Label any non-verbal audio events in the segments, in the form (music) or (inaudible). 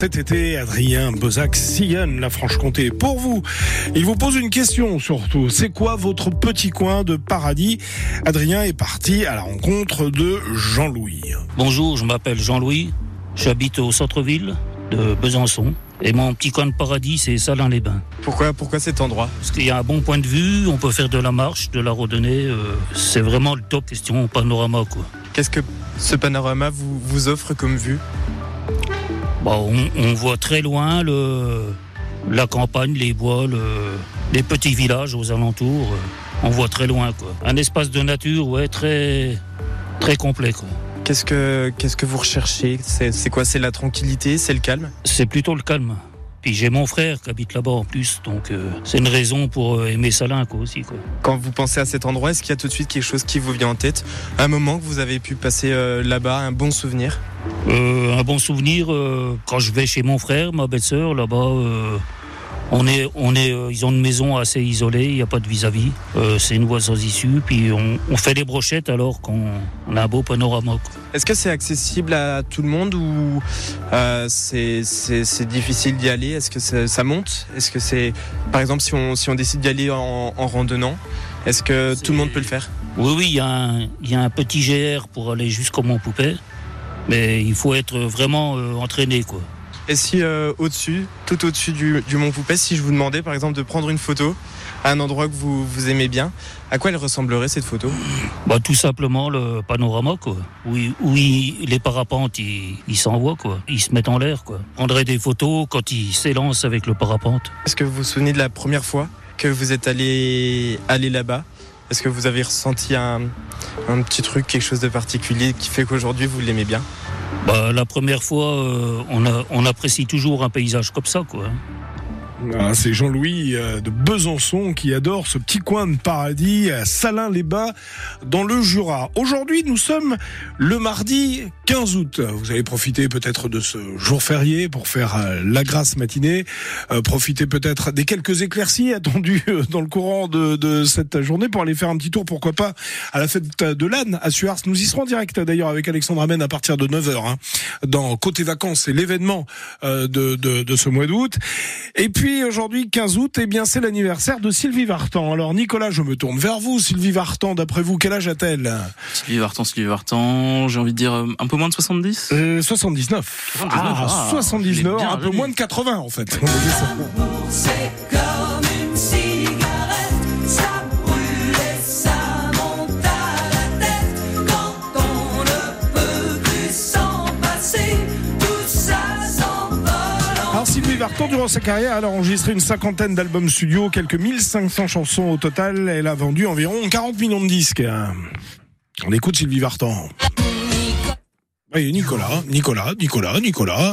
Cet été, Adrien Bozac sillonne la Franche-Comté. Pour vous, il vous pose une question surtout. C'est quoi votre petit coin de paradis? Adrien est parti à la rencontre de Jean-Louis. Bonjour, je m'appelle Jean-Louis. J'habite au centre-ville de Besançon. Et mon petit coin de paradis, c'est Salins-les-Bains. Pourquoi, pourquoi cet endroit? Parce qu'il y a un bon point de vue, on peut faire de la marche, de la randonnée. euh, c'est vraiment le top question panorama, quoi. Qu'est-ce que ce panorama vous, vous offre comme vue? Bah, on, on voit très loin le, la campagne, les bois, le- les petits villages aux alentours. On voit très loin, quoi. Un espace de nature, ouais, très, très complet, quoi. Qu'est-ce que, qu'est-ce que vous recherchez? C'est quoi? C'est la tranquillité? C'est le calme? C'est plutôt le calme. Puis j'ai mon frère qui habite là-bas en plus, donc euh, c'est une raison pour euh, aimer Salins, quoi, aussi, quoi. Quand vous pensez à cet endroit, est-ce qu'il y a tout de suite quelque chose qui vous vient en tête? Un moment que vous avez pu passer euh, là-bas, un bon souvenir? Euh, un bon souvenir, euh, quand je vais chez mon frère, ma belle-sœur, là-bas, euh, on est, on est, euh, ils ont une maison assez isolée, il n'y a pas de vis-à-vis. Euh, c'est une voie sans issue, puis on, on fait des brochettes alors qu'on on a un beau panorama. quoi. Est-ce que c'est accessible à tout le monde ou euh, c'est, c'est, c'est difficile d'y aller? Est-ce que ça, ça monte? Est-ce que c'est, par exemple, si on, si on décide d'y aller en, en randonnant, est-ce que C'est- tout le monde peut le faire? Oui, oui, il y, a un- il y a un petit GR pour aller jusqu'au Mont Poupée, mais il faut être vraiment euh, entraîné, quoi. Et si euh, au-dessus, tout au-dessus du, du Mont Poupée, si je vous demandais par exemple de prendre une photo à un endroit que vous, vous aimez bien, à quoi elle ressemblerait cette photo? Bah, tout simplement le panorama, quoi. Oui, oui, les parapentes, ils ils s'envoient, quoi. Ils se mettent en l'air, quoi. Prendrait des photos quand ils s'élancent avec le parapente. Est-ce que vous vous souvenez de la première fois que vous êtes allé, allé là-bas? Est-ce que vous avez ressenti un, un petit truc, quelque chose de particulier qui fait qu'aujourd'hui vous l'aimez bien? Bah, la première fois, euh, on, apprécie toujours un paysage comme ça, quoi. Ah, c'est Jean-Louis euh, de Besançon qui adore ce petit coin de paradis à Salins-les-Bas dans le Jura. Aujourd'hui, nous sommes le mardi 15 août. Vous avez profité peut-être de ce jour férié pour faire euh, la grasse matinée. Euh, profitez peut-être des quelques éclaircies attendues dans le courant de, cette journée pour aller faire un petit tour, pourquoi pas, à la fête de l'âne à Suars. Nous y serons direct d'ailleurs avec Alexandre Amen à partir de 9h dans Côté Vacances. C'est l'événement de, de, de ce mois d'août. Et puis aujourd'hui, 15 août, eh bien c'est l'anniversaire de Sylvie Vartan. Alors Nicolas, je me tourne vers vous. Sylvie Vartan, d'après vous, quel âge a-t-elle? Sylvie Vartan, Sylvie Vartan, j'ai envie de dire euh, un peu moins de 70 euh, 79. 79, Ah, ah, 79, je l'ai bien un peu moins de 80 en fait. Durant sa carrière, elle a enregistré une cinquantaine d'albums studio, quelques 1500 chansons au total. Elle a vendu environ 40 millions de disques. On écoute Sylvie Vartan. Oui, Nicolas, Nicolas, Nicolas, Nicolas, Nicolas.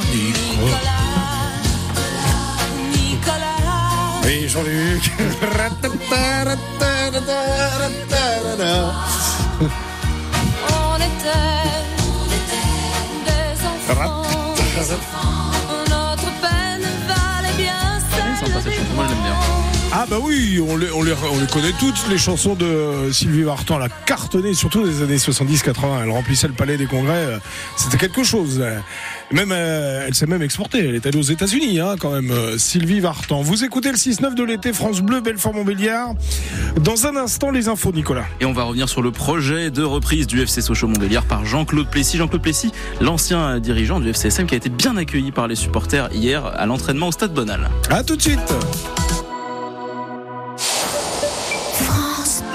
Nicolas. Oui, Jean-Luc. (laughs) On était enfants. Ah bah oui, on les, on, les, on les connaît toutes, les chansons de Sylvie Vartan. Elle a cartonné, surtout des années 70-80. Elle remplissait le palais des congrès. euh, C'était quelque chose. Même, euh, elle s'est même exportée. Elle est allée aux États-Unis, hein, quand même. euh, Sylvie Vartan. Vous écoutez le 6-9 de l'été, France Bleu, Belfort-Montbéliard. Dans un instant, les infos, Nicolas. Et on va revenir sur le projet de reprise du FC Sochaux Montbéliard par Jean-Claude Plessis. Jean-Claude Plessis, l'ancien dirigeant du FCSM qui a été bien accueilli par les supporters hier à l'entraînement au Stade Bonal. À tout de suite.